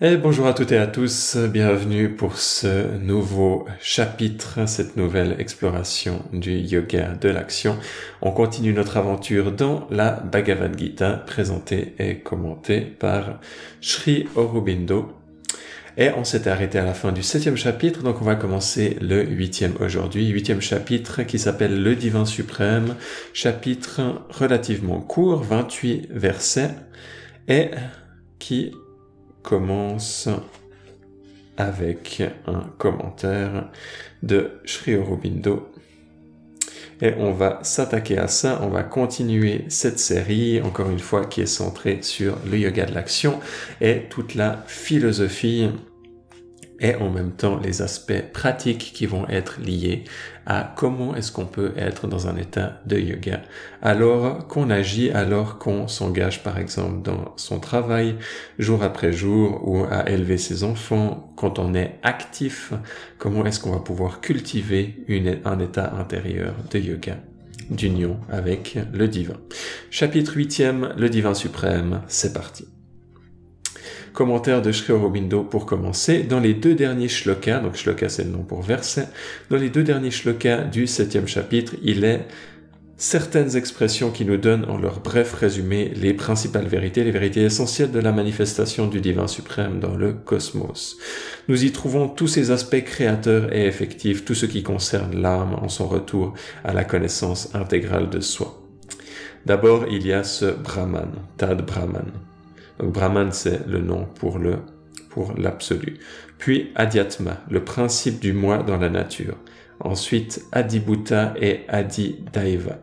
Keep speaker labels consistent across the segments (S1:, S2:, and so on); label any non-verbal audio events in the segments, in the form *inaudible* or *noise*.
S1: Et bonjour à toutes et à tous, bienvenue pour ce nouveau chapitre, cette nouvelle exploration du yoga de l'action. On continue notre aventure dans la Bhagavad Gita, présentée et commentée par Sri Aurobindo. Et on s'est arrêté à la fin du septième chapitre, donc on va commencer le huitième aujourd'hui. Huitième chapitre qui s'appelle Le Divin Suprême, chapitre relativement court, 28 versets, et qui commence avec un commentaire de Sri Aurobindo. Et on va s'attaquer à ça, on va continuer cette série, encore une fois, qui est centrée sur le yoga de l'action et toute la philosophie et en même temps les aspects pratiques qui vont être liés à comment est-ce qu'on peut être dans un état de yoga alors qu'on agit, alors qu'on s'engage par exemple dans son travail jour après jour ou à élever ses enfants, quand on est actif, comment est-ce qu'on va pouvoir cultiver un état intérieur de yoga? D'union avec le divin. Chapitre 8e, le divin suprême, c'est parti. Commentaire de Sri Aurobindo pour commencer. Dans les deux derniers shlokas, donc shloka c'est le nom pour verset, dans les deux derniers shlokas du septième chapitre, il est certaines expressions qui nous donnent en leur bref résumé les principales vérités, les vérités essentielles de la manifestation du divin suprême dans le cosmos. Nous y trouvons tous ces aspects créateurs et effectifs, tout ce qui concerne l'âme en son retour à la connaissance intégrale de soi. D'abord, il y a ce Brahman, Tad Brahman. Brahman, c'est le nom pour le pour l'absolu. Puis Adhyatma, le principe du moi dans la nature. Ensuite, Adibhuta et Adidaiva,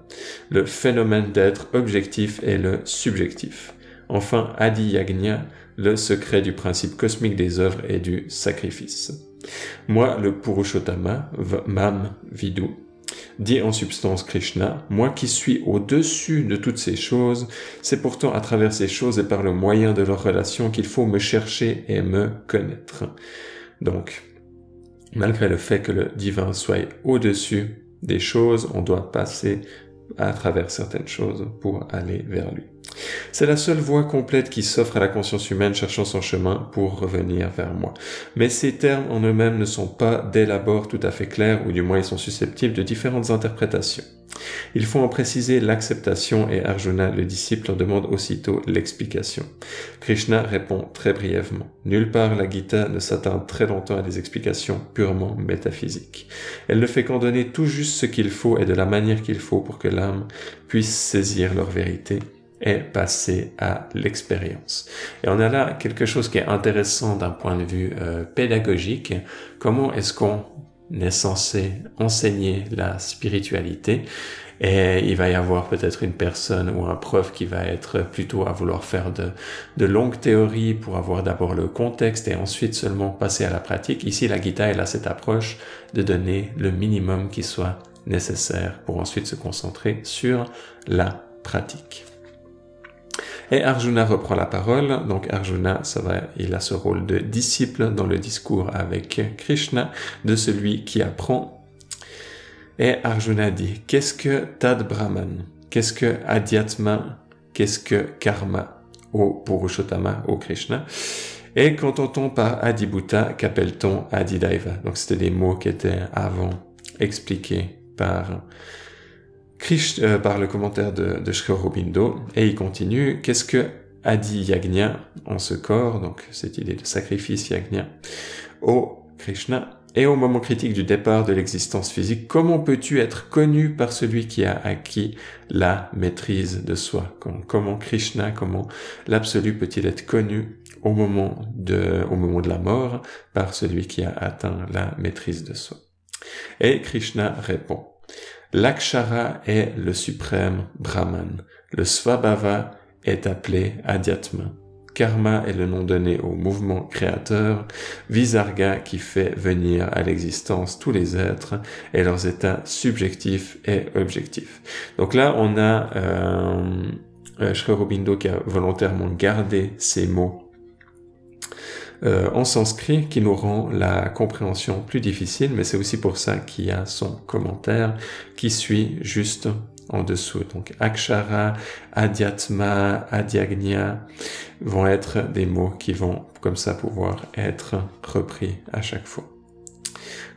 S1: le phénomène d'être objectif et le subjectif. Enfin, Adiyagnya, le secret du principe cosmique des œuvres et du sacrifice. Moi, le Purushottama, Mam Vidu, dit en substance Krishna, moi qui suis au-dessus de toutes ces choses, c'est pourtant à travers ces choses et par le moyen de leur relation qu'il faut me chercher et me connaître. Donc, malgré le fait que le divin soit au-dessus des choses, on doit passer à travers certaines choses pour aller vers lui. C'est la seule voie complète qui s'offre à la conscience humaine cherchant son chemin pour revenir vers moi. Mais ces termes en eux-mêmes ne sont pas dès l'abord tout à fait clairs, ou du moins ils sont susceptibles de différentes interprétations. Il faut en préciser l'acceptation et Arjuna, le disciple, en demande aussitôt l'explication. Krishna répond très brièvement. Nulle part la Gita ne s'attarde très longtemps à des explications purement métaphysiques. Elle ne fait qu'en donner tout juste ce qu'il faut et de la manière qu'il faut pour que l'âme puisse saisir leur vérité et passer à l'expérience. Et on a là quelque chose qui est intéressant d'un point de vue euh, pédagogique. Comment est-ce qu'on est censé enseigner la spiritualité? Et il va y avoir peut-être une personne ou un prof qui va être plutôt à vouloir faire de, de longues théories pour avoir d'abord le contexte et ensuite seulement passer à la pratique. Ici, la guitare, elle a cette approche de donner le minimum qui soit nécessaire pour ensuite se concentrer sur la pratique. Et Arjuna reprend la parole. Donc Arjuna, ça va, il a ce rôle de disciple dans le discours avec Krishna, de celui qui apprend. Et Arjuna dit, qu'est-ce que Tad Brahman Qu'est-ce que Adhyatma Qu'est-ce que Karma Au Purushottama, au Krishna. Et qu'entend-on par Adibhuta Qu'appelle-t-on Adidaiva Donc c'était des mots qui étaient avant expliqués par euh, par le commentaire de, de Sri Aurobindo, et il continue, qu'est-ce que Adi Yagna en ce corps, donc cette idée de sacrifice Yagna, au Krishna, et au moment critique du départ de l'existence physique, comment peux-tu être connu par celui qui a acquis la maîtrise de soi? Comment Krishna, comment l'absolu peut-il être connu au moment de, au moment de la mort par celui qui a atteint la maîtrise de soi? Et Krishna répond, L'akshara est le suprême Brahman. Le svabhava est appelé Adhyatma. Karma est le nom donné au mouvement créateur, Visarga qui fait venir à l'existence tous les êtres et leurs états subjectifs et objectifs. Donc là, on a euh, euh qui a volontairement gardé ces mots euh, en sanskrit qui nous rend la compréhension plus difficile, mais c'est aussi pour ça qu'il y a son commentaire qui suit juste en dessous. Donc akshara, adhyatma, adhyagnya vont être des mots qui vont comme ça pouvoir être repris à chaque fois.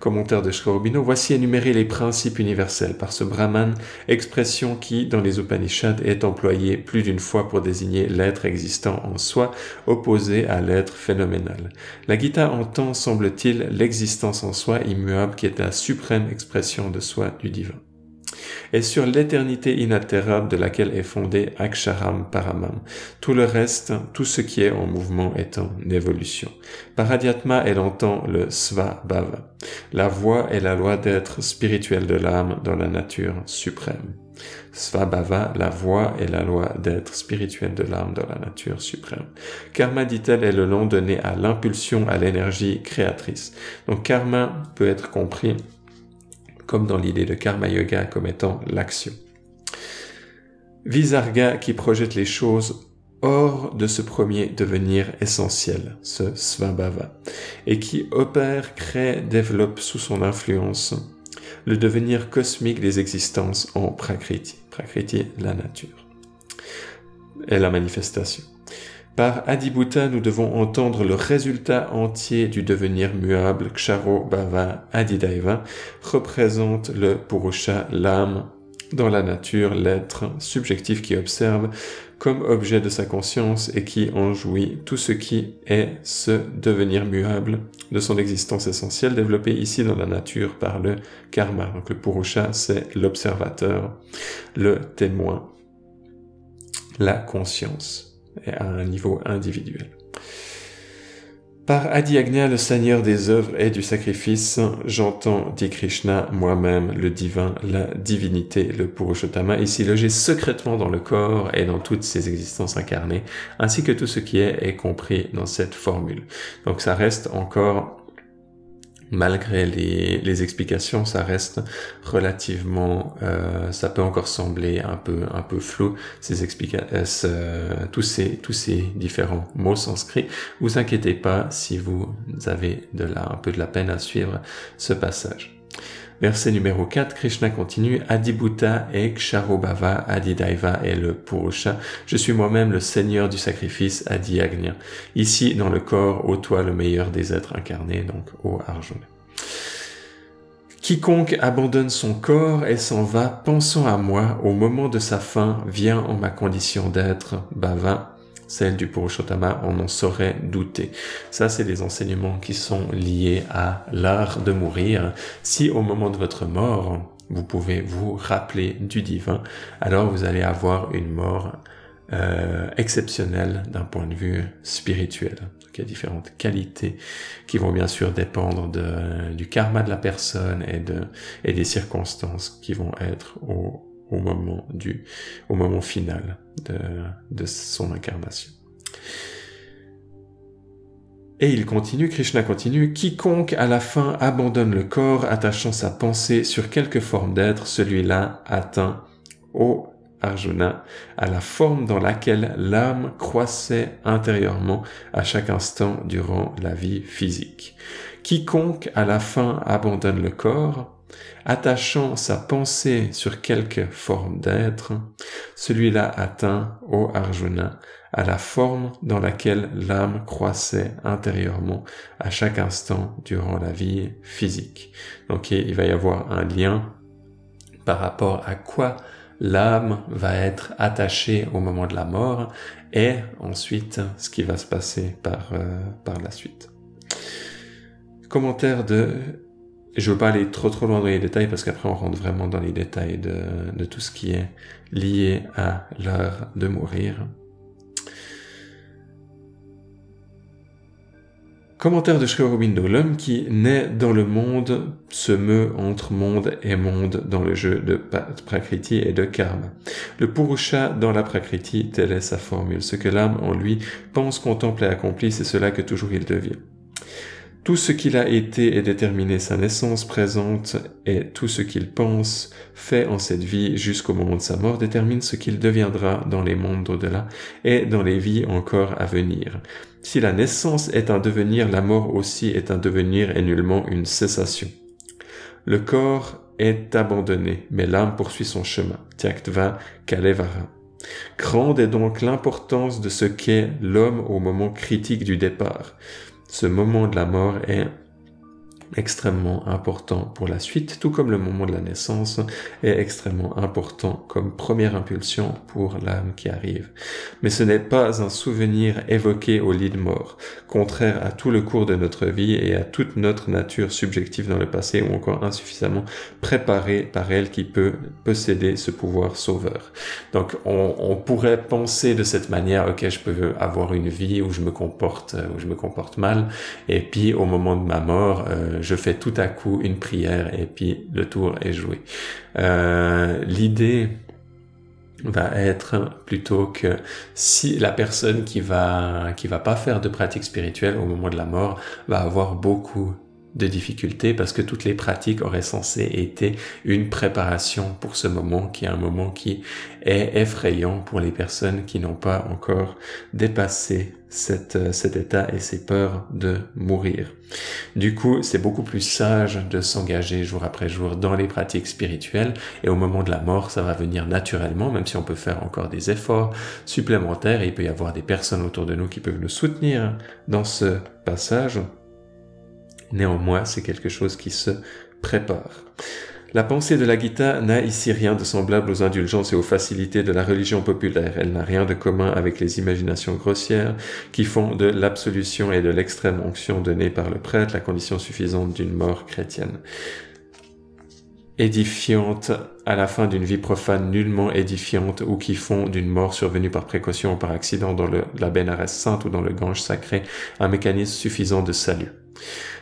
S1: Commentaire de Shrobino, voici énumérés les principes universels par ce Brahman, expression qui, dans les Upanishads, est employée plus d'une fois pour désigner l'être existant en soi, opposé à l'être phénoménal. La Gita entend, semble-t-il, l'existence en soi immuable qui est la suprême expression de soi du divin et sur l'éternité inaltérable de laquelle est fondé Aksharam Paramam. Tout le reste, tout ce qui est en mouvement est en évolution. Paradhyatma, elle entend le Svabhava. La voix est la loi d'être spirituelle de l'âme dans la nature suprême. Svabhava, la voix est la loi d'être spirituelle de l'âme dans la nature suprême. Karma, dit-elle, est le nom donné à l'impulsion, à l'énergie créatrice. Donc karma peut être compris comme dans l'idée de karma yoga comme étant l'action. Visarga qui projette les choses hors de ce premier devenir essentiel, ce svabhava, et qui opère, crée, développe sous son influence le devenir cosmique des existences en prakriti. Prakriti, la nature, et la manifestation. Par Adibhuta, nous devons entendre le résultat entier du devenir muable Ksharo Bhava Adidaiva représente le Purusha, l'âme dans la nature, l'être subjectif qui observe comme objet de sa conscience et qui en jouit tout ce qui est ce devenir muable de son existence essentielle développé ici dans la nature par le karma. Donc le Purusha, c'est l'observateur, le témoin, la conscience à un niveau individuel. Par Adiagna, le Seigneur des œuvres et du sacrifice, j'entends, dit Krishna, moi-même, le divin, la divinité, le Purushottama, ici logé secrètement dans le corps et dans toutes ses existences incarnées, ainsi que tout ce qui est est compris dans cette formule. Donc ça reste encore malgré les, explications, ça reste relativement, euh, ça peut encore sembler un peu un peu flou ces explications, euh, tous ces tous ces différents mots sanscrits. Vous inquiétez pas si vous avez de la un peu de la peine à suivre ce passage. Verset numéro 4, Krishna continue, Adibhuta et Ksharobhava Adidaiva est le Purusha. Je suis moi-même le Seigneur du sacrifice Adi Ici, dans le corps, ô toi le meilleur des êtres incarnés, donc ô Arjuna. Quiconque abandonne son corps et s'en va pensant à moi au moment de sa fin vient en ma condition d'être, Bhava, celle du Purushottama, on en saurait douter. Ça, c'est des enseignements qui sont liés à l'art de mourir. Si au moment de votre mort, vous pouvez vous rappeler du divin, alors vous allez avoir une mort euh, exceptionnelle d'un point de vue spirituel. il y a différentes qualités qui vont bien sûr dépendre de, du karma de la personne et, de, et des circonstances qui vont être au, au moment du, au moment final de, de son incarnation. Et il continue, Krishna continue, quiconque à la fin abandonne le corps attachant sa pensée sur quelque forme d'être, celui-là atteint au Arjuna à la forme dans laquelle l'âme croissait intérieurement à chaque instant durant la vie physique. Quiconque à la fin abandonne le corps, attachant sa pensée sur quelque forme d'être, celui-là atteint, ô Arjuna, à la forme dans laquelle l'âme croissait intérieurement à chaque instant durant la vie physique. Donc il va y avoir un lien par rapport à quoi l'âme va être attachée au moment de la mort et ensuite ce qui va se passer par, euh, par la suite. Commentaire de je veux pas aller trop trop loin dans les détails parce qu'après on rentre vraiment dans les détails de, tout ce qui est lié à l'heure de mourir. Commentaire de Sri Aurobindo, l'homme qui naît dans le monde se meut entre monde et monde dans le jeu de Prakriti et de Karma. Le Purusha dans la Prakriti, telle est sa formule. Ce que l'âme en lui pense, contemple et accomplit, c'est cela que toujours il devient. Tout ce qu'il a été est déterminé sa naissance présente et tout ce qu'il pense, fait en cette vie jusqu'au moment de sa mort détermine ce qu'il deviendra dans les mondes d'au-delà et dans les vies encore à venir. Si la naissance est un devenir, la mort aussi est un devenir et nullement une cessation. Le corps est abandonné, mais l'âme poursuit son chemin. Tyaktva Kalevara. Grande est donc l'importance de ce qu'est l'homme au moment critique du départ. Ce moment de la mort est extrêmement important pour la suite, tout comme le moment de la naissance est extrêmement important comme première impulsion pour l'âme qui arrive. Mais ce n'est pas un souvenir évoqué au lit de mort, contraire à tout le cours de notre vie et à toute notre nature subjective dans le passé ou encore insuffisamment préparée par elle qui peut posséder ce pouvoir sauveur. Donc on, pourrait penser de cette manière, ok, je peux avoir une vie où je me comporte, où je me comporte mal, et puis au moment de ma mort, euh, je fais tout à coup une prière et puis le tour est joué. Euh, l'idée va être plutôt que si la personne qui va qui va pas faire de pratique spirituelle au moment de la mort va avoir beaucoup de difficultés parce que toutes les pratiques auraient censé été une préparation pour ce moment qui est un moment qui est effrayant pour les personnes qui n'ont pas encore dépassé cette, cet état et ces peurs de mourir. Du coup, c'est beaucoup plus sage de s'engager jour après jour dans les pratiques spirituelles et au moment de la mort, ça va venir naturellement, même si on peut faire encore des efforts supplémentaires et il peut y avoir des personnes autour de nous qui peuvent nous soutenir dans ce passage. Néanmoins, c'est quelque chose qui se prépare. La pensée de la Gita n'a ici rien de semblable aux indulgences et aux facilités de la religion populaire. Elle n'a rien de commun avec les imaginations grossières qui font de l'absolution et de l'extrême onction donnée par le prêtre la condition suffisante d'une mort chrétienne. Édifiante à la fin d'une vie profane, nullement édifiante ou qui font d'une mort survenue par précaution ou par accident dans la Bénarès sainte ou dans le Gange sacré un mécanisme suffisant de salut.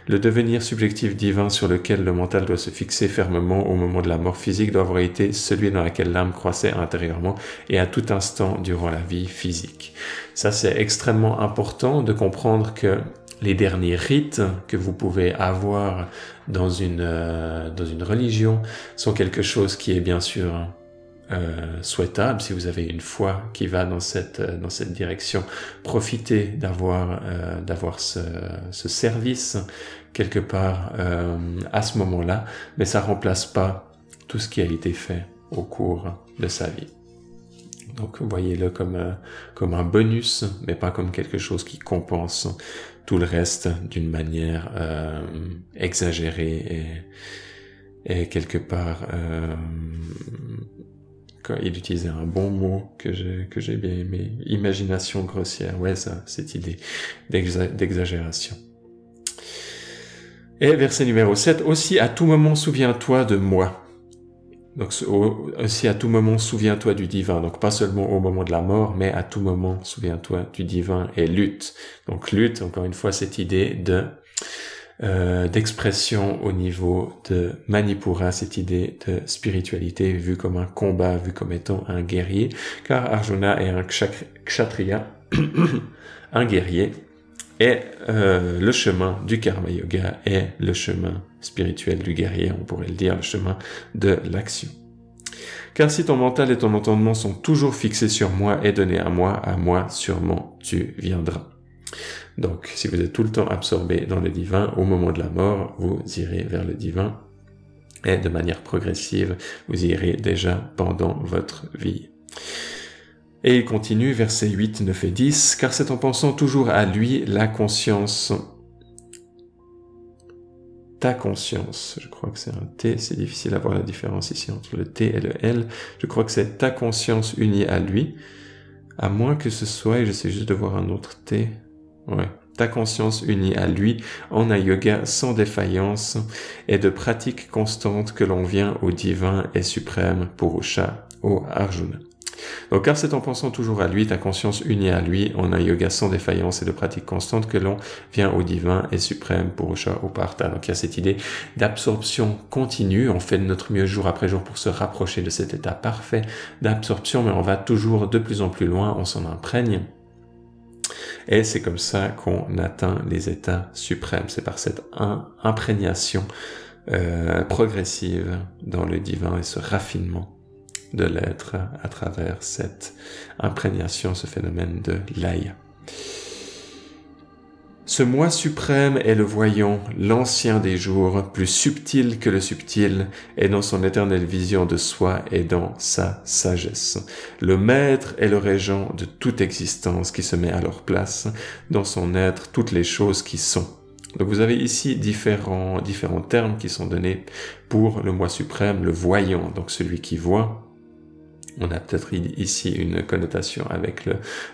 S1: Le devenir subjectif divin sur lequel le mental doit se fixer fermement au moment de la mort physique doit avoir été celui dans lequel l'âme croissait intérieurement et à tout instant durant la vie physique. Ça, c'est extrêmement important de comprendre que les derniers rites que vous pouvez avoir dans une, euh, dans une religion sont quelque chose qui est bien sûr euh, souhaitable si vous avez une foi qui va dans cette euh, dans cette direction profitez d'avoir euh, d'avoir ce, ce, service quelque part euh, à ce moment-là mais ça remplace pas tout ce qui a été fait au cours de sa vie. Donc voyez-le comme comme un bonus mais pas comme quelque chose qui compense tout le reste d'une manière exagérée et, et quelque part il utilisait un bon mot que j'ai bien aimé, imagination grossière. Ouais, ça, cette idée d'exagération. Et verset numéro 7, aussi à tout moment souviens-toi de moi. Donc aussi à tout moment souviens-toi du divin. Donc pas seulement au moment de la mort, mais à tout moment souviens-toi du divin et lutte. Donc lutte, encore une fois, cette idée de euh, d'expression au niveau de Manipura, cette idée de spiritualité vue comme un combat, vue comme étant un guerrier, car Arjuna est un kshatriya, *coughs* un guerrier, et euh, le chemin du karma yoga est le chemin spirituel du guerrier, on pourrait le dire, le chemin de l'action. Car si ton mental et ton entendement sont toujours fixés sur moi et donnés à moi, à moi sûrement tu viendras. Donc, si vous êtes tout le temps absorbé dans le divin, au moment de la mort, vous irez vers le divin. Et de manière progressive, vous irez déjà pendant votre vie. Et il continue, versets 8, 9 et 10, car c'est en pensant toujours à lui, la conscience, ta conscience, je crois que c'est un T, c'est difficile à voir la différence ici entre le T et le L, je crois que c'est ta conscience unie à lui, à moins que ce soit, et j'essaie juste de voir un autre T, Ouais. Ta conscience unie à lui en un yoga sans défaillance et de pratique constante que l'on vient au divin et suprême Purusha, au Arjuna. Donc, car c'est en pensant toujours à lui, ta conscience unie à lui, en un yoga sans défaillance et de pratique constante que l'on vient au divin et suprême Purusha, au Partha. Donc, il y a cette idée d'absorption continue. On fait de notre mieux jour après jour pour se rapprocher de cet état parfait d'absorption, mais on va toujours de plus en plus loin, on s'en imprègne. Et c'est comme ça qu'on atteint les états suprêmes. C'est par cette imprégnation euh, progressive dans le divin et ce raffinement de l'être à travers cette imprégnation, ce phénomène de l'aïe. Ce moi suprême est le voyant, l'ancien des jours, plus subtil que le subtil, et dans son éternelle vision de soi et dans sa sagesse. Le maître est le régent de toute existence qui se met à leur place, dans son être toutes les choses qui sont. Donc vous avez ici différents, différents termes qui sont donnés pour le moi suprême, le voyant, donc celui qui voit, on a peut-être ici une connotation avec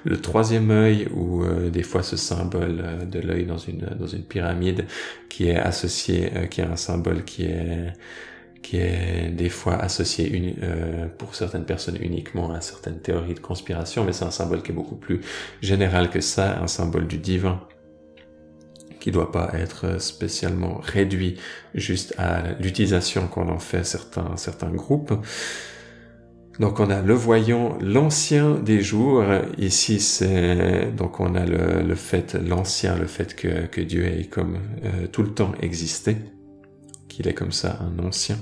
S1: le, troisième œil ou euh, des fois ce symbole euh, de l'œil dans une pyramide qui est associé, euh, qui est un symbole qui est qui est des fois associé pour certaines personnes uniquement à certaines théories de conspiration, mais c'est un symbole qui est beaucoup plus général que ça, un symbole du divin qui doit pas être spécialement réduit juste à l'utilisation qu'on en fait certains certains groupes. Donc on a le voyant, l'ancien des jours. Ici c'est donc on a le, fait l'ancien, le fait que, Dieu ait comme euh, tout le temps existé, qu'il est comme ça un ancien.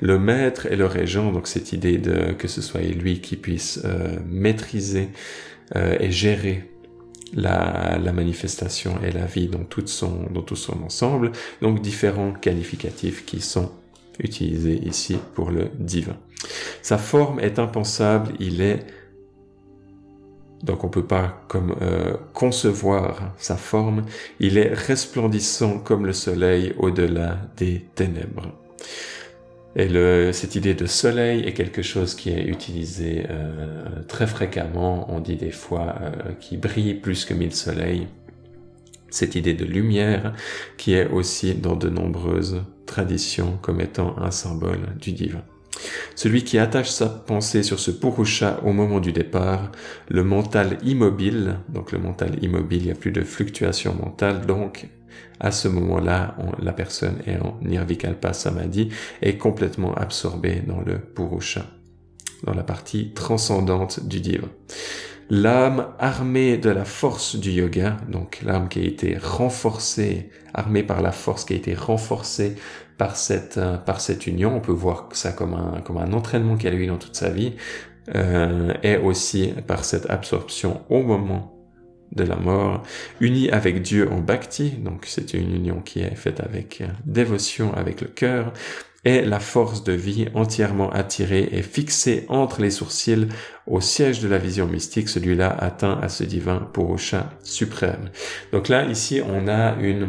S1: Le maître et le régent, donc cette idée de que ce soit lui qui puisse euh, maîtriser euh, et gérer la, manifestation et la vie dans tout son ensemble. Donc différents qualificatifs qui sont utilisés ici pour le divin. Sa forme est impensable, il est donc on peut pas euh, concevoir sa forme, il est resplendissant comme le soleil au-delà des ténèbres. Et cette idée de soleil est quelque chose qui est utilisé euh, très fréquemment. On dit des fois euh, qui brille plus que mille soleils. Cette idée de lumière qui est aussi dans de nombreuses traditions comme étant un symbole du divin. Celui qui attache sa pensée sur ce purusha au moment du départ, le mental immobile, donc le mental immobile, il n'y a plus de fluctuation mentale, donc à ce moment-là, la personne est en nirvikalpa samadhi, est complètement absorbée dans le purusha, dans la partie transcendante du divin. L'âme armée de la force du yoga, donc l'âme qui a été renforcée, armée par la force qui a été renforcée par cette euh, par cette union. On peut voir ça comme un comme un entraînement qu'elle a eu dans toute sa vie, euh, et aussi par cette absorption au moment de la mort, unie avec Dieu en bhakti, donc c'est une union qui est faite avec euh, dévotion, avec le cœur, et la force de vie entièrement attirée et fixée entre les sourcils au siège de la vision mystique, celui-là atteint à ce divin Purusha suprême. Donc là, ici, on a une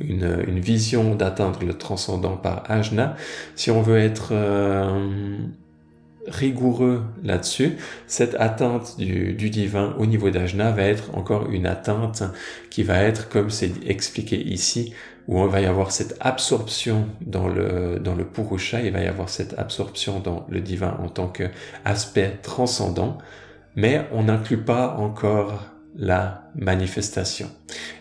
S1: une, une vision d'atteindre le transcendant par ajna. Si on veut être euh, rigoureux là-dessus, cette atteinte du, du divin au niveau d'ajna va être encore une atteinte qui va être, comme c'est expliqué ici, où on va y avoir cette absorption dans le, dans le Purusha, il va y avoir cette absorption dans le divin en tant qu'aspect transcendant, mais on n'inclut pas encore la manifestation.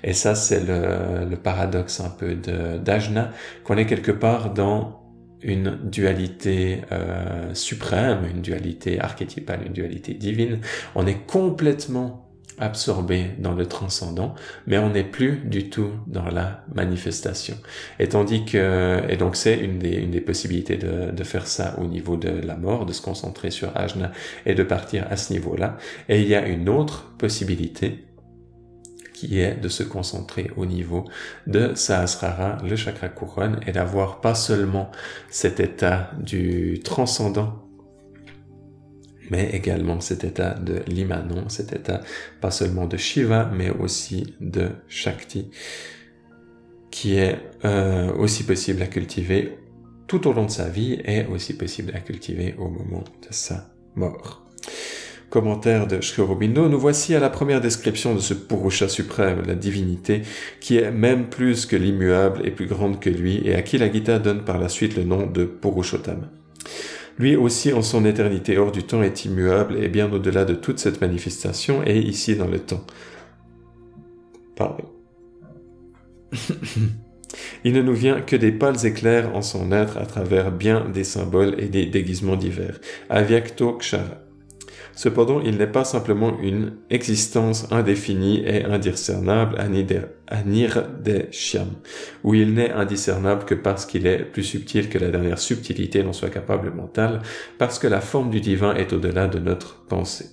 S1: Et ça, c'est le, paradoxe un peu d'Ajna, qu'on est quelque part dans une dualité euh, suprême, une dualité archétypale, une dualité divine. On est complètement absorbé dans le transcendant, mais on n'est plus du tout dans la manifestation. Et tandis que, et donc c'est une des, possibilités de, de faire ça au niveau de la mort, de se concentrer sur Ajna et de partir à ce niveau-là. Et il y a une autre possibilité qui est de se concentrer au niveau de Sahasrara, le chakra couronne, et d'avoir pas seulement cet état du transcendant mais également cet état de l'Imanon, cet état pas seulement de Shiva, mais aussi de Shakti, qui est euh, aussi possible à cultiver tout au long de sa vie et aussi possible à cultiver au moment de sa mort. Commentaire de Sri Aurobindo, nous voici à la première description de ce Purusha suprême, la divinité, qui est même plus que l'immuable et plus grande que lui, et à qui la Gita donne par la suite le nom de Purushottam. Lui aussi en son éternité hors du temps est immuable et bien au-delà de toute cette manifestation et ici dans le temps. Pardon. *laughs* Il ne nous vient que des pâles éclairs en son être à travers bien des symboles et des déguisements divers. Avyakto Kshara. Cependant, il n'est pas simplement une existence indéfinie et indiscernable à Nirdeshyam, où il n'est indiscernable que parce qu'il est plus subtil que la dernière subtilité n'en soit capable mentale, parce que la forme du divin est au-delà de notre pensée.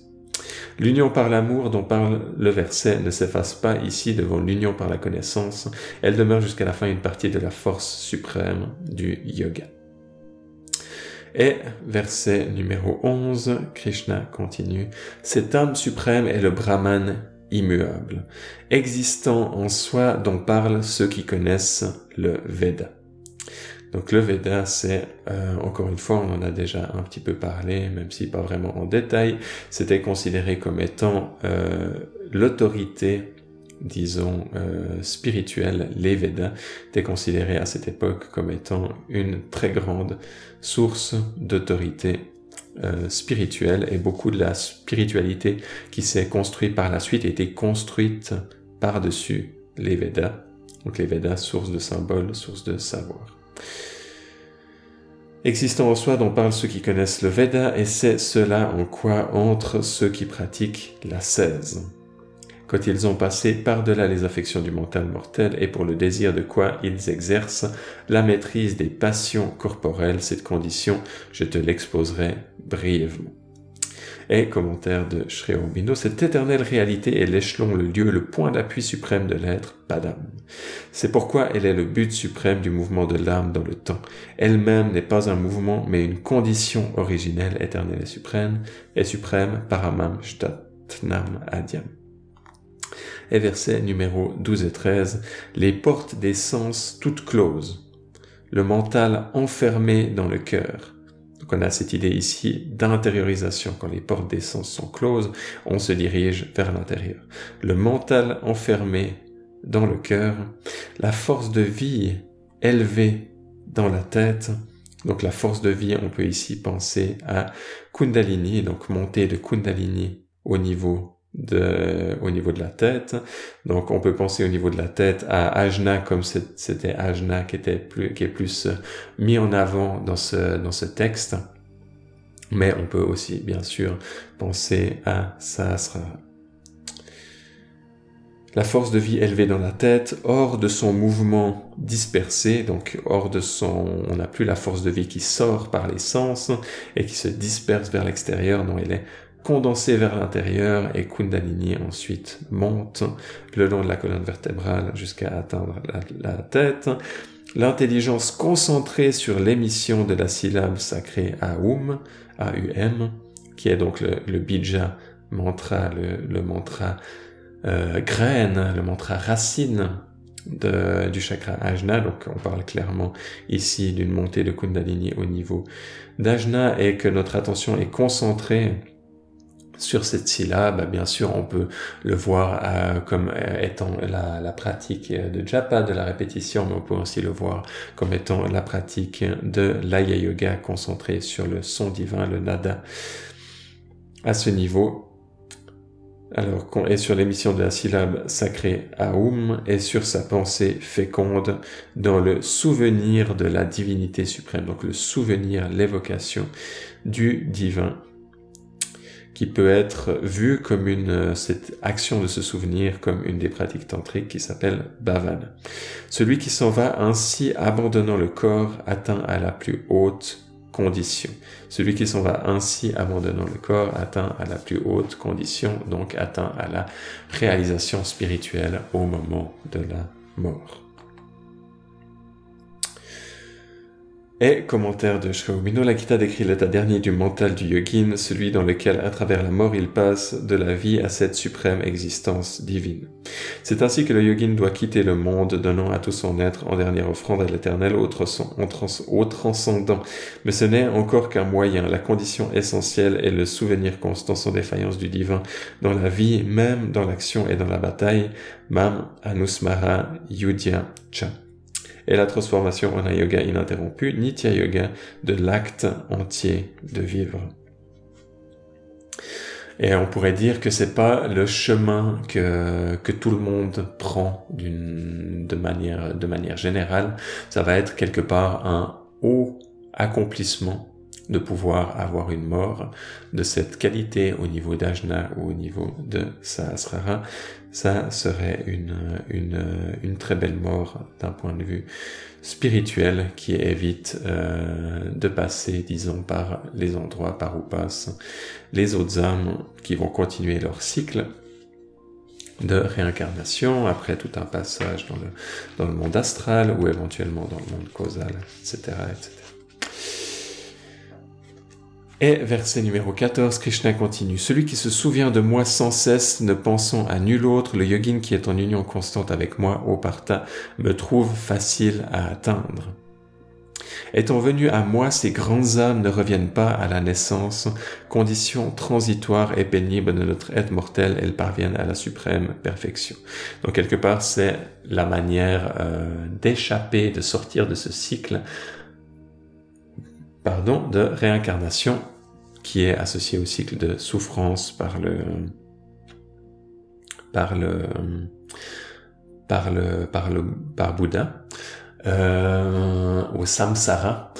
S1: L'union par l'amour dont parle le verset ne s'efface pas ici devant l'union par la connaissance, elle demeure jusqu'à la fin une partie de la force suprême du yoga. Et verset numéro 11, Krishna continue, Cette âme suprême est le Brahman immuable, existant en soi dont parlent ceux qui connaissent le Veda. Donc le Veda, c'est, euh, encore une fois, on en a déjà un petit peu parlé, même si pas vraiment en détail, c'était considéré comme étant euh, l'autorité, disons, euh, spirituelle, les Vedas, étaient considérés à cette époque comme étant une très grande source d'autorité spirituelle, et beaucoup de la spiritualité qui s'est construite par la suite a été construite par-dessus les Vedas. Donc les Vedas, source de symboles, source de savoir. Existant en soi dont parlent ceux qui connaissent le Veda, et c'est cela en quoi entrent ceux qui pratiquent la 16. Quand ils ont passé par-delà les affections du mental mortel et pour le désir de quoi ils exercent la maîtrise des passions corporelles, cette condition, je te l'exposerai brièvement. Et commentaire de Sri cette éternelle réalité est l'échelon, le lieu, le point d'appui suprême de l'être, pas d'âme. C'est pourquoi elle est le but suprême du mouvement de l'âme dans le temps. Elle-même n'est pas un mouvement, mais une condition originelle, éternelle et suprême, et suprême, paramam shtatnam adyam. Et verset numéro 12 et 13, les portes des sens toutes closes, le mental enfermé dans le cœur, donc on a cette idée ici d'intériorisation. Quand les portes des sens sont closes, on se dirige vers l'intérieur. Le mental enfermé dans le cœur, la force de vie élevée dans la tête. Donc la force de vie, on peut ici penser à Kundalini, donc monter de Kundalini au niveau de, au niveau de la tête. Donc, on peut penser au niveau de la tête à Ajna comme c'était Ajna qui était plus, qui est plus mis en avant dans ce, dans ce texte. Mais on peut aussi, bien sûr, penser à Sahasra. La force de vie élevée dans la tête, hors de son mouvement dispersé, donc hors de son, on n'a plus la force de vie qui sort par les sens et qui se disperse vers l'extérieur, dont elle est condensé vers l'intérieur et Kundalini ensuite monte le long de la colonne vertébrale jusqu'à atteindre la, tête. L'intelligence concentrée sur l'émission de la syllabe sacrée Aum, A-U-M, qui est donc le, bija mantra, le, mantra euh, graine, le mantra racine du chakra Ajna. Donc on parle clairement ici d'une montée de Kundalini au niveau d'Ajna et que notre attention est concentrée sur cette syllabe, bien sûr, on peut le voir euh, comme euh, étant la, pratique de japa, de la répétition, mais on peut aussi le voir comme étant la pratique de l'aya yoga concentrée sur le son divin, le nada. À ce niveau, alors qu'on est sur l'émission de la syllabe sacrée Aum et sur sa pensée féconde dans le souvenir de la divinité suprême, donc le souvenir, l'évocation du divin qui peut être vue comme une, euh, cette action de se souvenir comme une des pratiques tantriques qui s'appelle Bhavan. Celui qui s'en va ainsi abandonnant le corps atteint à la plus haute condition. Celui qui s'en va ainsi abandonnant le corps atteint à la plus haute condition, donc atteint à la réalisation spirituelle au moment de la mort. Et commentaire de Shraumino, Lakita décrit l'état dernier du mental du yogin, celui dans lequel, à travers la mort, il passe de la vie à cette suprême existence divine. C'est ainsi que le yogin doit quitter le monde, donnant à tout son être en dernière offrande à l'éternel au, au transcendant. Mais ce n'est encore qu'un moyen. La condition essentielle est le souvenir constant sans défaillance du divin, dans la vie, même dans l'action et dans la bataille. Mam Anusmara Yudya Cha et la transformation en un yoga ininterrompu, Nitya Yoga, de l'acte entier de vivre. Et on pourrait dire que c'est pas le chemin que, tout le monde prend d'une, de manière, de manière générale. Ça va être quelque part un haut accomplissement de pouvoir avoir une mort de cette qualité au niveau d'Ajna ou au niveau de Sahasrara, ça serait une, très belle mort d'un point de vue spirituel qui évite euh, de passer, disons, par les endroits par où passent les autres âmes qui vont continuer leur cycle de réincarnation, après tout un passage dans le, monde astral ou éventuellement dans le monde causal, etc. Et verset numéro 14, Krishna continue. Celui qui se souvient de moi sans cesse, ne pensant à nul autre, le yogin qui est en union constante avec moi, au parta, me trouve facile à atteindre. Étant venu à moi, ces grandes âmes ne reviennent pas à la naissance, condition transitoire et pénible de notre être mortel, elles parviennent à la suprême perfection. Donc quelque part, c'est la manière euh, d'échapper, de sortir de ce cycle pardon, de réincarnation qui est associé au cycle de souffrance par le par le par le par le par Bouddha euh, au samsara.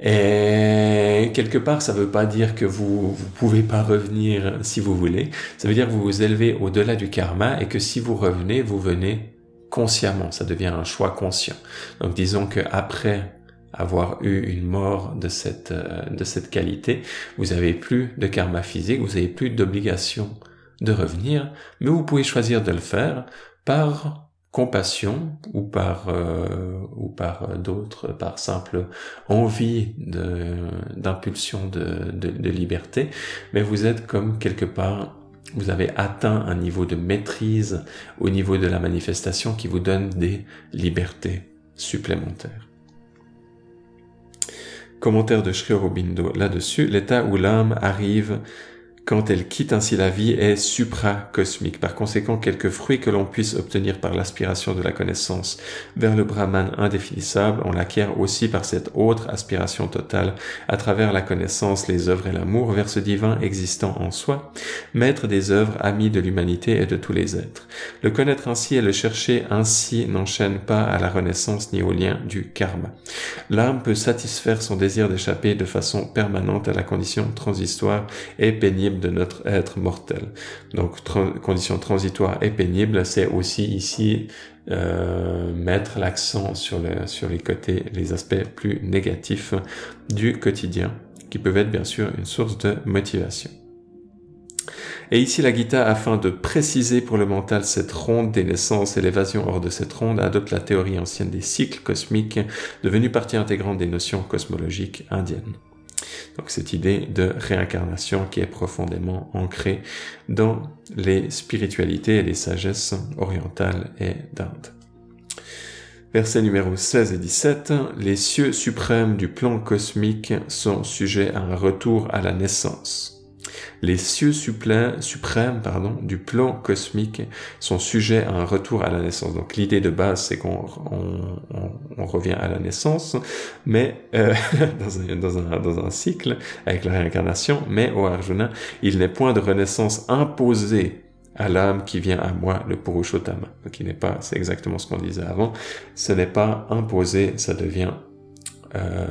S1: Et quelque part ça veut pas dire que vous vous pouvez pas revenir si vous voulez. Ça veut dire que vous vous élevez au-delà du karma et que si vous revenez vous venez consciemment. Ça devient un choix conscient. Donc disons que après avoir eu une mort de cette, euh, de cette qualité, vous avez plus de karma physique, vous avez plus d'obligation de revenir, mais vous pouvez choisir de le faire par compassion ou par euh, ou par d'autres par simple envie de d'impulsion de, de, de liberté. Mais vous êtes comme quelque part vous avez atteint un niveau de maîtrise au niveau de la manifestation qui vous donne des libertés supplémentaires Commentaire de Sri Aurobindo là-dessus, l'état où l'âme arrive quand elle quitte ainsi la vie, est supra-cosmique. Par conséquent, quelques fruits que l'on puisse obtenir par l'aspiration de la connaissance vers le Brahman indéfinissable, on l'acquiert aussi par cette autre aspiration totale, à travers la connaissance, les œuvres et l'amour, vers ce divin existant en soi, maître des œuvres, ami de l'humanité et de tous les êtres. Le connaître ainsi et le chercher ainsi n'enchaîne pas à la renaissance ni au lien du karma. L'âme peut satisfaire son désir d'échapper de façon permanente à la condition transitoire et pénible de notre être mortel. Donc condition transitoire et pénible, c'est aussi ici euh, mettre l'accent sur, les côtés, les aspects plus négatifs du quotidien, qui peuvent être bien sûr une source de motivation. Et ici, la Gita, afin de préciser pour le mental cette ronde des naissances et l'évasion hors de cette ronde, adopte la théorie ancienne des cycles cosmiques, devenue partie intégrante des notions cosmologiques indiennes. Donc cette idée de réincarnation qui est profondément ancrée dans les spiritualités et les sagesses orientales et d'Inde. Verset numéro 16 et 17, les cieux suprêmes du plan cosmique sont sujets à un retour à la naissance les cieux suprêmes du plan cosmique sont sujets à un retour à la naissance. Donc l'idée de base, c'est qu'on on, revient à la naissance, mais euh, *laughs* dans, un, cycle avec la réincarnation, mais au Arjuna, il n'est point de renaissance imposée à l'âme qui vient à moi, le Purushottama. N'est pas, c'est exactement ce qu'on disait avant, ce n'est pas imposé, ça devient euh,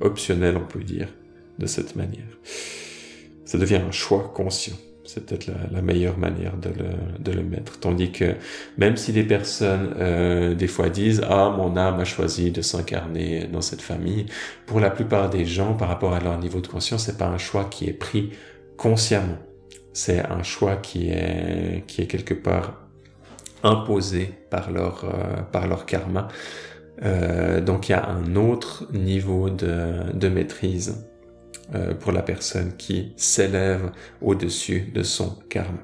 S1: optionnel, on peut dire, de cette manière ça devient un choix conscient. C'est peut-être la, meilleure manière de le, de le, mettre. Tandis que même si des personnes euh, des fois disent ah mon âme a choisi de s'incarner dans cette famille, pour la plupart des gens par rapport à leur niveau de conscience, c'est pas un choix qui est pris consciemment. C'est un choix qui est qui est quelque part imposé par leur euh, par leur karma. Euh, donc il y a un autre niveau de, de maîtrise euh, pour la personne qui s'élève au-dessus de son karma.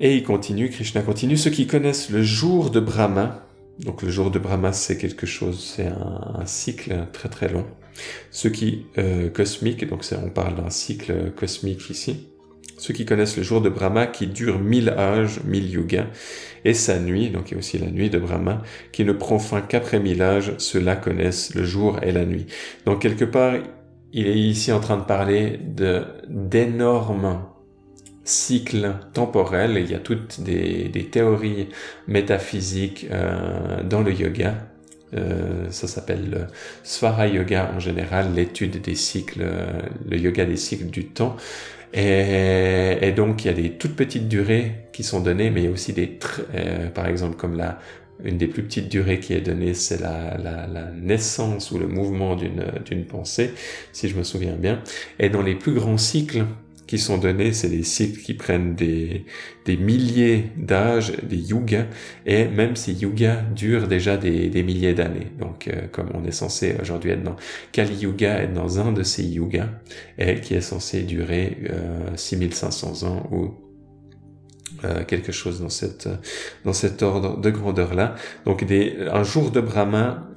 S1: Et il continue, Krishna continue, ceux qui connaissent le jour de Brahma, donc le jour de Brahma c'est quelque chose, c'est un, cycle très très long, ceux qui, euh, cosmique, donc on parle d'un cycle cosmique ici, ceux qui connaissent le jour de Brahma qui dure mille âges, mille yugas, et sa nuit, donc il y a aussi la nuit de Brahma, qui ne prend fin qu'après mille âges, ceux-là connaissent le jour et la nuit. Donc quelque part, il est ici en train de parler de d'énormes cycles temporels. Il y a toutes des, théories métaphysiques euh, dans le yoga Euh, ça s'appelle le Svara Yoga en général, l'étude des cycles, le yoga des cycles du temps. Et, donc il y a des toutes petites durées qui sont données, mais il y a aussi des, euh, par exemple comme la une des plus petites durées qui est donnée, c'est la, la, la, naissance ou le mouvement d'une pensée, si je me souviens bien. Et dans les plus grands cycles, qui sont donnés, c'est des cycles qui prennent des, des milliers d'âges, des yugas, et même ces yugas durent déjà des, des milliers d'années. Donc, euh, comme on est censé aujourd'hui être dans Kali Yuga, être dans un de ces yugas, et qui est censé durer euh, 6500 ans ou euh, quelque chose dans cette dans cet ordre de grandeur là. Donc des, un jour de Brahma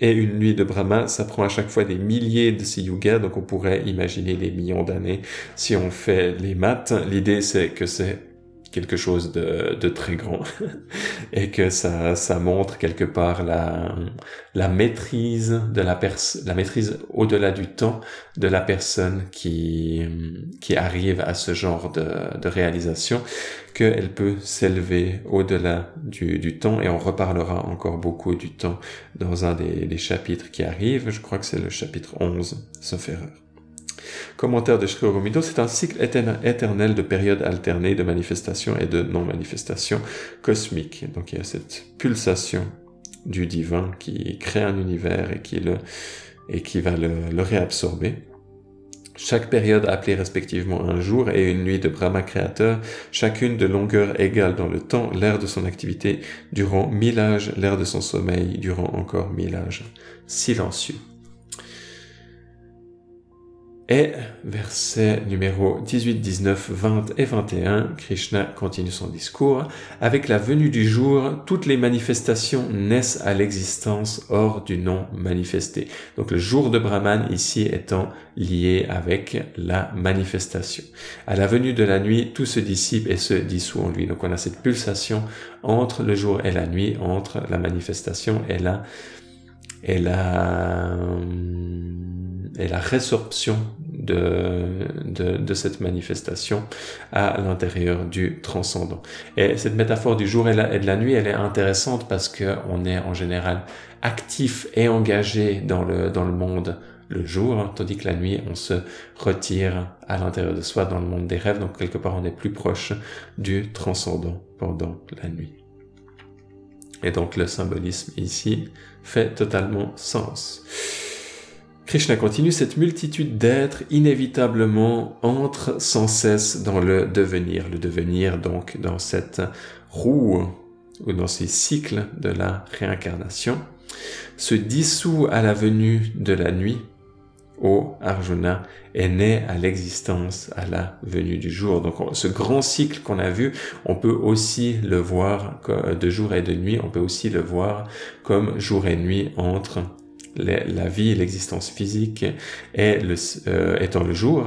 S1: et une nuit de Brahma, ça prend à chaque fois des milliers de ces yugas, donc on pourrait imaginer des millions d'années si on fait les maths. L'idée c'est que c'est quelque chose de, de très grand *laughs* et que ça, ça montre quelque part la, la maîtrise de la personne, la maîtrise au-delà du temps de la personne qui, qui arrive à ce genre de, de réalisation, qu'elle peut s'élever au-delà du, du temps et on reparlera encore beaucoup du temps dans un des, des chapitres qui arrivent. Je crois que c'est le chapitre 11, sauf erreur. Commentaire de Shri c'est un cycle éternel de périodes alternées de manifestations et de non-manifestations cosmiques. Donc il y a cette pulsation du divin qui crée un univers et qui, le, va le réabsorber. Chaque période appelée respectivement un jour et une nuit de Brahma créateur, chacune de longueur égale dans le temps, l'ère de son activité durant mille âges, l'ère de son sommeil durant encore mille âges. Silencieux. Et verset numéro 18, 19, 20 et 21, Krishna continue son discours. Avec la venue du jour, toutes les manifestations naissent à l'existence hors du non manifesté. Donc le jour de Brahman ici étant lié avec la manifestation. À la venue de la nuit, tout se dissipe et se dissout en lui. Donc on a cette pulsation entre le jour et la nuit, entre la manifestation et la, et la, et la résorption de, de, de, cette manifestation à l'intérieur du transcendant. Et cette métaphore du jour et, de la nuit, elle est intéressante parce que on est en général actif et engagé dans le, dans le monde le jour, hein, tandis que la nuit, on se retire à l'intérieur de soi dans le monde des rêves, donc quelque part on est plus proche du transcendant pendant la nuit. Et donc le symbolisme ici fait totalement sens. Krishna continue, cette multitude d'êtres inévitablement entre sans cesse dans le devenir. Le devenir donc dans cette roue ou dans ces cycles de la réincarnation se dissout à la venue de la nuit. Ô Arjuna est né à l'existence à la venue du jour. Donc ce grand cycle qu'on a vu, on peut aussi le voir de jour et de nuit, on peut aussi le voir comme jour et nuit entre la vie, l'existence physique est le, euh, étant le jour,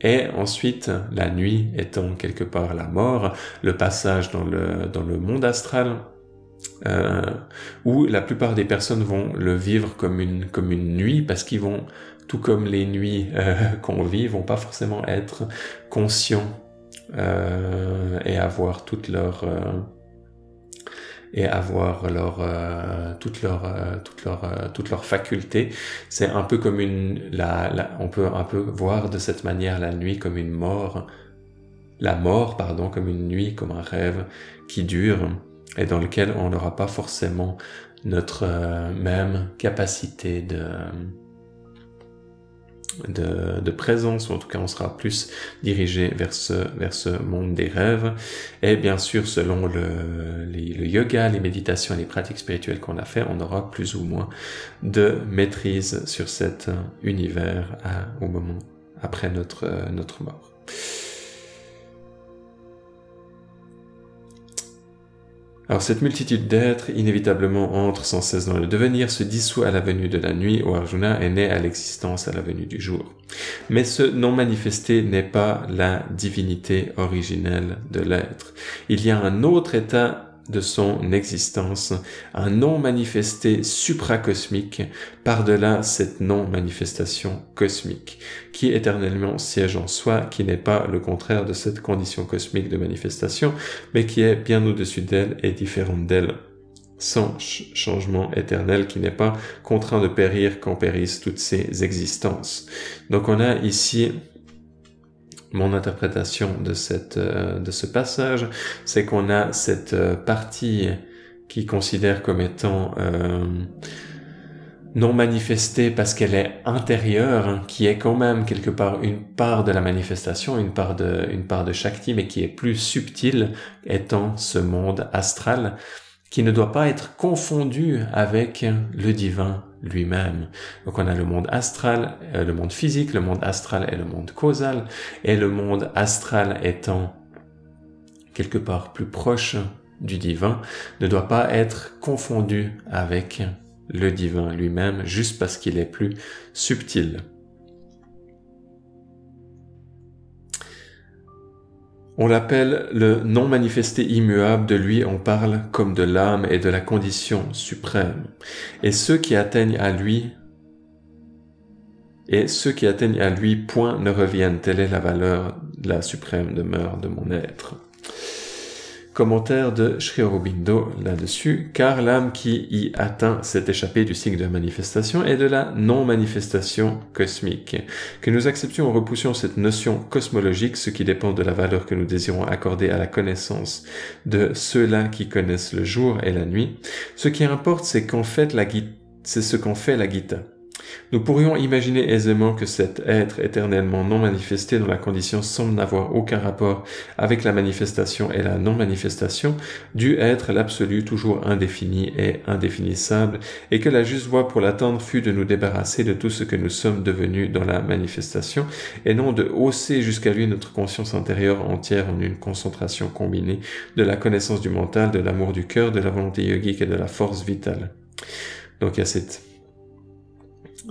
S1: et ensuite la nuit étant quelque part la mort, le passage dans le, dans le monde astral, euh, où la plupart des personnes vont le vivre comme une, comme une nuit, parce qu'ils vont, tout comme les nuits euh, *laughs* qu'on vit, vont pas forcément être conscients euh, et avoir toute leur et avoir leur euh, toutes leurs euh, toutes leurs euh, toutes leurs facultés. C'est un peu comme une la, on peut un peu voir de cette manière la nuit comme une mort la mort pardon comme une nuit comme un rêve qui dure et dans lequel on n'aura pas forcément notre euh, même capacité de de, de, présence, ou en tout cas on sera plus dirigé vers ce, vers ce monde des rêves. Et bien sûr, selon le, le yoga, les méditations et les pratiques spirituelles qu'on a fait, on aura plus ou moins de maîtrise sur cet univers à, au moment après notre, notre mort. Alors cette multitude d'êtres inévitablement entre sans cesse dans le devenir, se dissout à la venue de la nuit où Arjuna est né à l'existence à la venue du jour. Mais ce non manifesté n'est pas la divinité originelle de l'être. Il y a un autre état de son existence, un non manifesté supracosmique par-delà cette non-manifestation cosmique, qui éternellement siège en soi, qui n'est pas le contraire de cette condition cosmique de manifestation, mais qui est bien au-dessus d'elle et différente d'elle sans changement éternel, qui n'est pas contraint de périr quand périssent toutes ses existences. Donc on a ici mon interprétation de cette euh, de ce passage, c'est qu'on a cette euh, partie qui considère comme étant euh, non manifestée parce qu'elle est intérieure, hein, qui est quand même quelque part une part de la manifestation, une part de une part de Shakti, mais qui est plus subtile, étant ce monde astral qui ne doit pas être confondu avec le divin lui-même. Donc on a le monde astral, euh, le monde physique, le monde astral et le monde causal, et le monde astral étant quelque part plus proche du divin, ne doit pas être confondu avec le divin lui-même, juste parce qu'il est plus subtil. On l'appelle le non manifesté immuable, de lui on parle comme de l'âme et de la condition suprême. Et ceux qui atteignent à lui, et ceux qui atteignent à lui, point ne reviennent. Telle est la valeur de la suprême demeure de mon être. Commentaire de Sri Aurobindo là-dessus, car l'âme qui y atteint s'est échappée du cycle de manifestation et de la non-manifestation cosmique. Que nous acceptions ou repoussions cette notion cosmologique, ce qui dépend de la valeur que nous désirons accorder à la connaissance de ceux-là qui connaissent le jour et la nuit, ce qui importe c'est qu'en fait la c'est ce qu'en fait la Gita. Nous pourrions imaginer aisément que cet être éternellement non manifesté dans la condition semble n'avoir aucun rapport avec la manifestation et la non-manifestation, dû être l'absolu toujours indéfini et indéfinissable, et que la juste voie pour l'atteindre fut de nous débarrasser de tout ce que nous sommes devenus dans la manifestation, et non de hausser jusqu'à lui notre conscience intérieure entière en une concentration combinée de la connaissance du mental, de l'amour du cœur, de la volonté yogique et de la force vitale. Donc il y a cette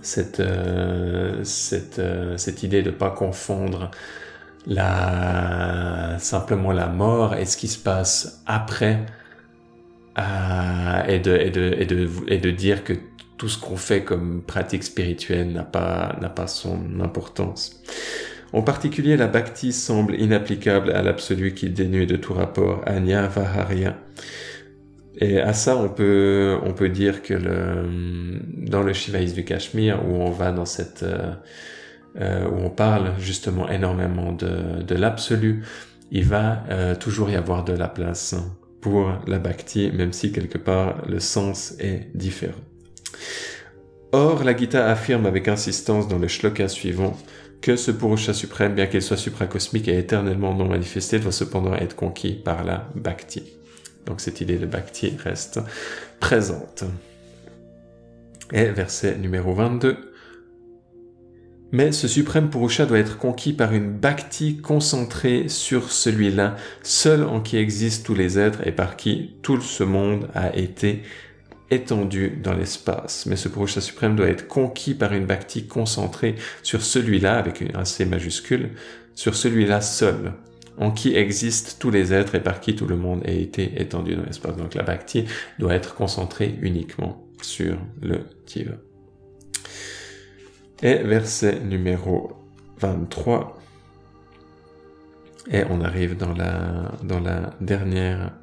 S1: cette, euh, cette, euh, cette idée de pas confondre la, simplement la mort et ce qui se passe après euh, et, de, et, de, et, de, et de dire que tout ce qu'on fait comme pratique spirituelle n'a pas, n'a pas son importance. En particulier, la bhakti semble inapplicable à l'absolu qui dénué de tout rapport à Nyavaharya. Et à ça, on peut, on peut dire que dans le Shivaïs du Cachemire, où on va dans cette, euh, euh, où on parle justement énormément de, de l'absolu, il va euh, toujours y avoir de la place pour la bhakti, même si quelque part le sens est différent. Or, la Gita affirme avec insistance dans le shloka suivant que ce Purusha suprême, bien qu'il soit supracosmique et éternellement non manifesté, doit cependant être conquis par la bhakti. Donc cette idée de bhakti reste présente. Et verset numéro 22. Mais ce suprême Purusha doit être conquis par une bhakti concentrée sur celui-là, seul en qui existent tous les êtres et par qui tout ce monde a été étendu dans l'espace. Mais ce Purusha suprême doit être conquis par une bhakti concentrée sur celui-là, avec un C majuscule, sur celui-là seul en qui existent tous les êtres et par qui tout le monde a été étendu dans l'espace. Donc la bhakti doit être concentrée uniquement sur le Tiva. Et verset numéro 23. Et on arrive dans la, dans la dernière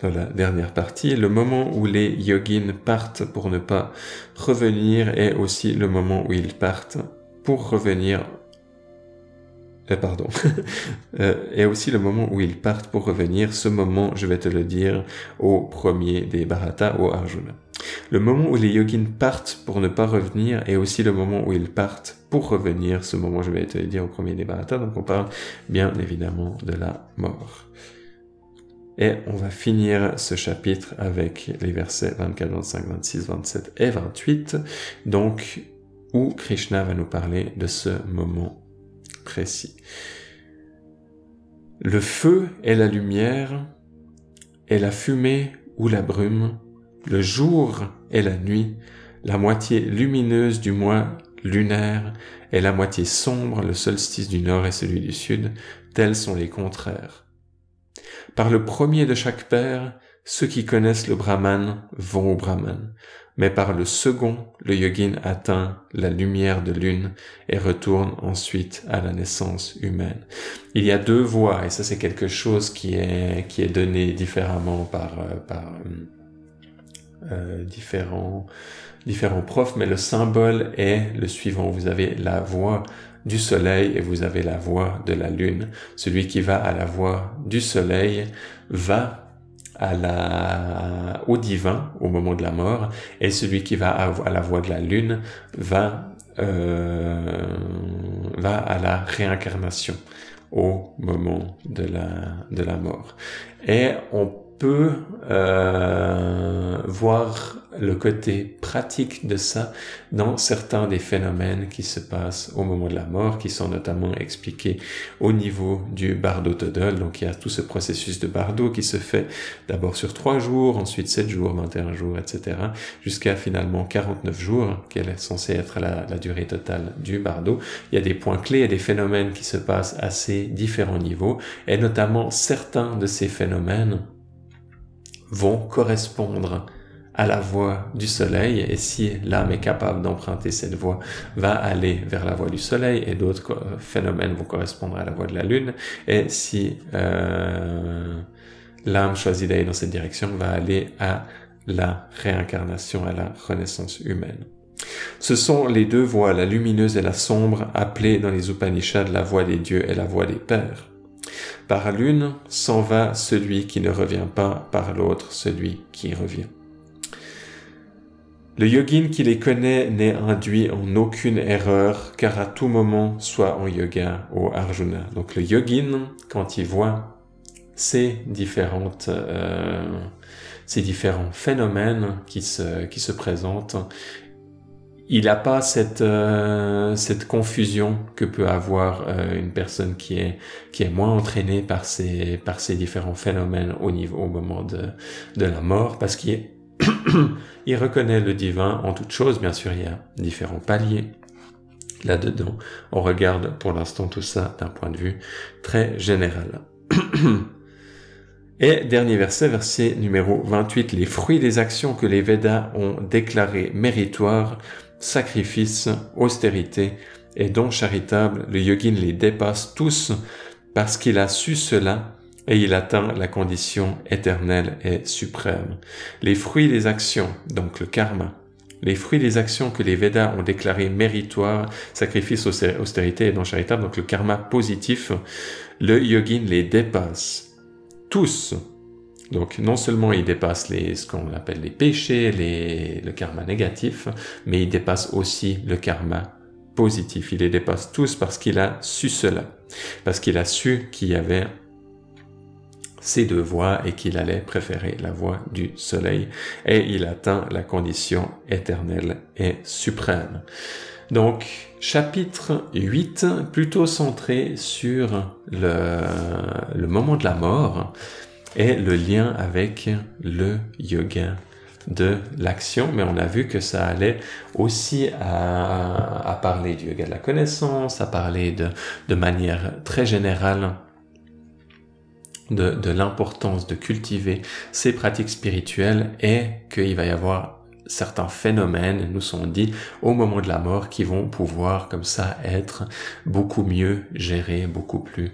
S1: dans la dernière partie, le moment où les yogins partent pour ne pas revenir est aussi le moment où ils partent pour revenir euh, pardon, *laughs* euh, et aussi le moment où ils partent pour revenir, ce moment, je vais te le dire, au premier des Bharata, au Arjuna. Le moment où les yogins partent pour ne pas revenir est aussi le moment où ils partent pour revenir, ce moment, je vais te le dire, au premier des Bharata, donc on parle bien évidemment de la mort. Et on va finir ce chapitre avec les versets 24, 25, 26, 27 et 28, donc où Krishna va nous parler de ce moment précis. Le feu est la lumière, et la fumée ou la brume, le jour et la nuit, la moitié lumineuse du mois lunaire et la moitié sombre, le solstice du nord et celui du sud, tels sont les contraires. Par le premier de chaque père, ceux qui connaissent le Brahman vont au Brahman mais par le second, le yogin atteint la lumière de lune et retourne ensuite à la naissance humaine. Il y a deux voies, et ça c'est quelque chose qui est, qui est donné différemment par, euh, par, euh, euh, différents, différents profs, mais le symbole est le suivant. Vous avez la voix du soleil et vous avez la voix de la lune. Celui qui va à la voix du soleil va à la, au divin au moment de la mort et celui qui va à, la voix de la lune va, euh, va à la réincarnation au moment de la, de la mort. Et on peut euh, voir le côté pratique de ça dans certains des phénomènes qui se passent au moment de la mort, qui sont notamment expliqués au niveau du bardo todol. Donc il y a tout ce processus de bardo qui se fait d'abord sur trois jours, ensuite sept jours, 21 jours, etc., jusqu'à finalement 49 jours, qui est censé être la durée totale du bardo. Il y a des points clés et des phénomènes qui se passent à ces différents niveaux, et notamment certains de ces phénomènes vont correspondre à la voie du soleil et si l'âme est capable d'emprunter cette voie, va aller vers la voie du soleil et d'autres phénomènes vont correspondre à la voie de la lune et si euh, l'âme choisit d'aller dans cette direction, va aller à la réincarnation, à la renaissance humaine. Ce sont les deux voies, la lumineuse et la sombre, appelées dans les Upanishads la voie des dieux et la voie des pères. Par l'une s'en va celui qui ne revient pas, par l'autre celui qui revient. Le yogin qui les connaît n'est induit en aucune erreur, car à tout moment, soit en yoga ou arjuna. Donc le yogin, quand il voit ces différentes, euh, ces différents phénomènes qui se, qui se présentent, il n'a pas cette euh, cette confusion que peut avoir euh, une personne qui est qui est moins entraînée par ces par ces différents phénomènes au niveau au moment de de la mort parce qu'il *coughs* il reconnaît le divin en toute chose bien sûr il y a différents paliers là-dedans. On regarde pour l'instant tout ça d'un point de vue très général. *coughs* Et dernier verset, verset numéro 28, les fruits des actions que les Védas ont déclarées méritoires sacrifice, austérité et dons charitables, le yogin les dépasse tous parce qu'il a su cela et il atteint la condition éternelle et suprême. Les fruits des actions, donc le karma, les fruits des actions que les Védas ont déclarées méritoires, sacrifice, austérité et dons charitables, donc le karma positif, le yogin les dépasse. Tous, donc non seulement il dépasse les, ce qu'on appelle les péchés, les, le karma négatif, mais il dépasse aussi le karma positif. Il les dépasse tous parce qu'il a su cela, parce qu'il a su qu'il y avait ces deux voies et qu'il allait préférer la voie du soleil et il atteint la condition éternelle et suprême. Donc, chapitre 8, plutôt centré sur le, le moment de la mort, et le lien avec le yoga de l'action, mais on a vu que ça allait aussi à, parler du yoga de la connaissance, à parler de, de manière très générale de, de l'importance de cultiver ces pratiques spirituelles et qu'il va y avoir certains phénomènes, nous sont dit, au moment de la mort qui vont pouvoir comme ça être beaucoup mieux gérés, beaucoup plus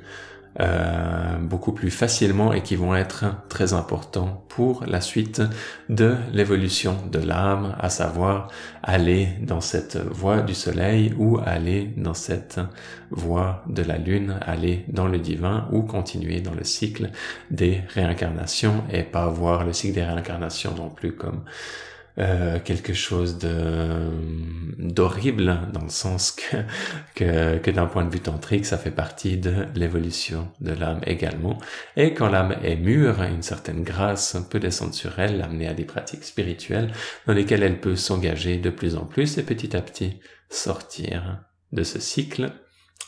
S1: euh, beaucoup plus facilement et qui vont être très importants pour la suite de l'évolution de l'âme, à savoir aller dans cette voie du soleil ou aller dans cette voie de la lune, aller dans le divin ou continuer dans le cycle des réincarnations et pas voir le cycle des réincarnations non plus comme euh, quelque chose de d'horrible dans le sens que que, que d'un point de vue tantrique ça fait partie de l'évolution de l'âme également. Et quand l'âme est mûre une certaine grâce peut descendre sur elle l'amener à des pratiques spirituelles dans lesquelles elle peut s'engager de plus en plus et petit à petit sortir de ce cycle.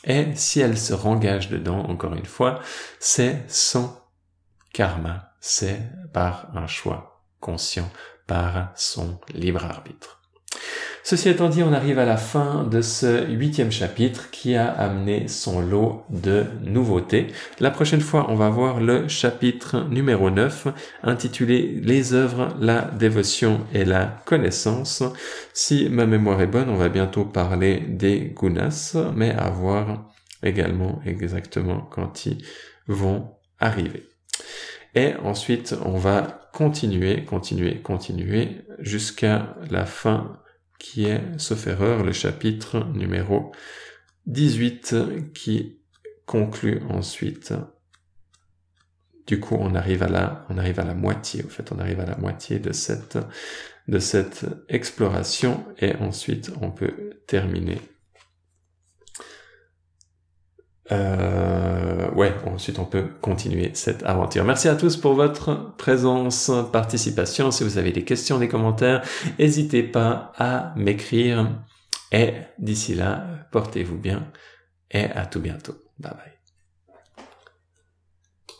S1: Et si elle se rengage dedans encore une fois c'est sans karma c'est par un choix conscient par son libre arbitre. Ceci étant dit, on arrive à la fin de ce huitième chapitre qui a amené son lot de nouveautés. La prochaine fois, on va voir le chapitre numéro 9 intitulé Les œuvres, la dévotion et la connaissance. Si ma mémoire est bonne, on va bientôt parler des gunas, mais à voir également exactement quand ils vont arriver. Et ensuite, on va continuer, continuer, continuer jusqu'à la fin qui est, sauf erreur, le chapitre numéro 18 qui conclut ensuite. Du coup, on arrive à la, on arrive à la moitié. Fait, on arrive à la moitié de cette, de cette exploration et ensuite on peut terminer. Euh, ouais, ensuite on peut continuer cette aventure. Merci à tous pour votre présence, participation. Si vous avez des questions, des commentaires, n'hésitez pas à m'écrire. Et d'ici là, portez-vous bien et à tout bientôt. Bye bye.